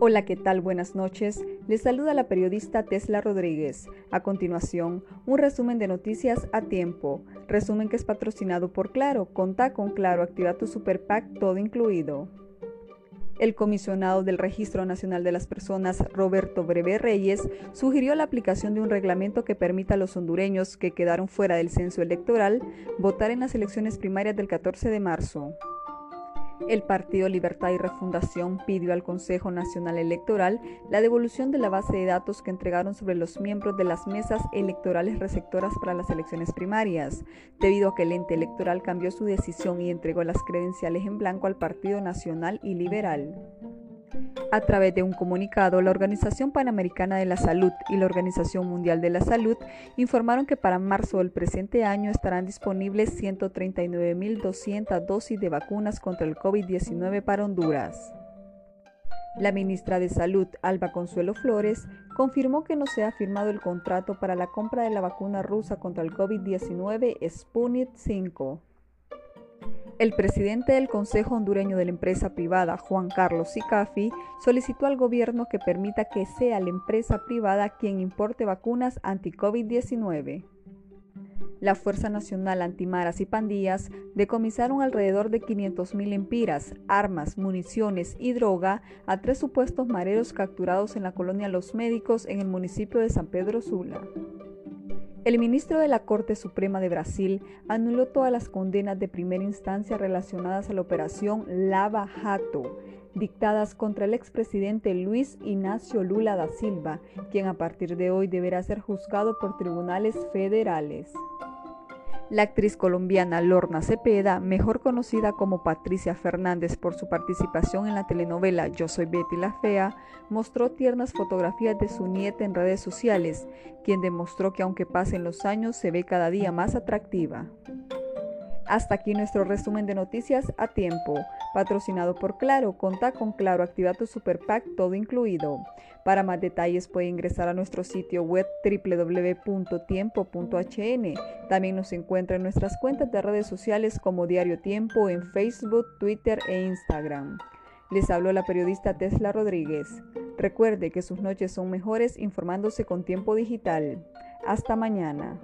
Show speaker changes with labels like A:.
A: Hola, ¿qué tal? Buenas noches. Les saluda la periodista Tesla Rodríguez. A continuación, un resumen de noticias a tiempo. Resumen que es patrocinado por Claro. Conta con Claro, activa tu Super Pack, todo incluido. El comisionado del Registro Nacional de las Personas, Roberto Breve Reyes, sugirió la aplicación de un reglamento que permita a los hondureños que quedaron fuera del censo electoral votar en las elecciones primarias del 14 de marzo. El Partido Libertad y Refundación pidió al Consejo Nacional Electoral la devolución de la base de datos que entregaron sobre los miembros de las mesas electorales receptoras para las elecciones primarias, debido a que el ente electoral cambió su decisión y entregó las credenciales en blanco al Partido Nacional y Liberal. A través de un comunicado, la Organización Panamericana de la Salud y la Organización Mundial de la Salud informaron que para marzo del presente año estarán disponibles 139.200 dosis de vacunas contra el COVID-19 para Honduras. La ministra de Salud, Alba Consuelo Flores, confirmó que no se ha firmado el contrato para la compra de la vacuna rusa contra el COVID-19 Sputnik 5. El presidente del Consejo Hondureño de la Empresa Privada, Juan Carlos Sicafi, solicitó al gobierno que permita que sea la empresa privada quien importe vacunas anti-COVID-19. La Fuerza Nacional Antimaras y Pandillas decomisaron alrededor de 500.000 empiras, armas, municiones y droga a tres supuestos mareros capturados en la colonia Los Médicos en el municipio de San Pedro Sula. El ministro de la Corte Suprema de Brasil anuló todas las condenas de primera instancia relacionadas a la operación Lava Jato, dictadas contra el expresidente Luis Ignacio Lula da Silva, quien a partir de hoy deberá ser juzgado por tribunales federales. La actriz colombiana Lorna Cepeda, mejor conocida como Patricia Fernández por su participación en la telenovela Yo soy Betty la Fea, mostró tiernas fotografías de su nieta en redes sociales, quien demostró que aunque pasen los años se ve cada día más atractiva. Hasta aquí nuestro resumen de noticias a tiempo, patrocinado por Claro. Conta con Claro, activa tu Super Pack, todo incluido. Para más detalles puede ingresar a nuestro sitio web www.tiempo.hn. También nos encuentra en nuestras cuentas de redes sociales como Diario Tiempo en Facebook, Twitter e Instagram. Les habló la periodista Tesla Rodríguez. Recuerde que sus noches son mejores informándose con tiempo digital. Hasta mañana.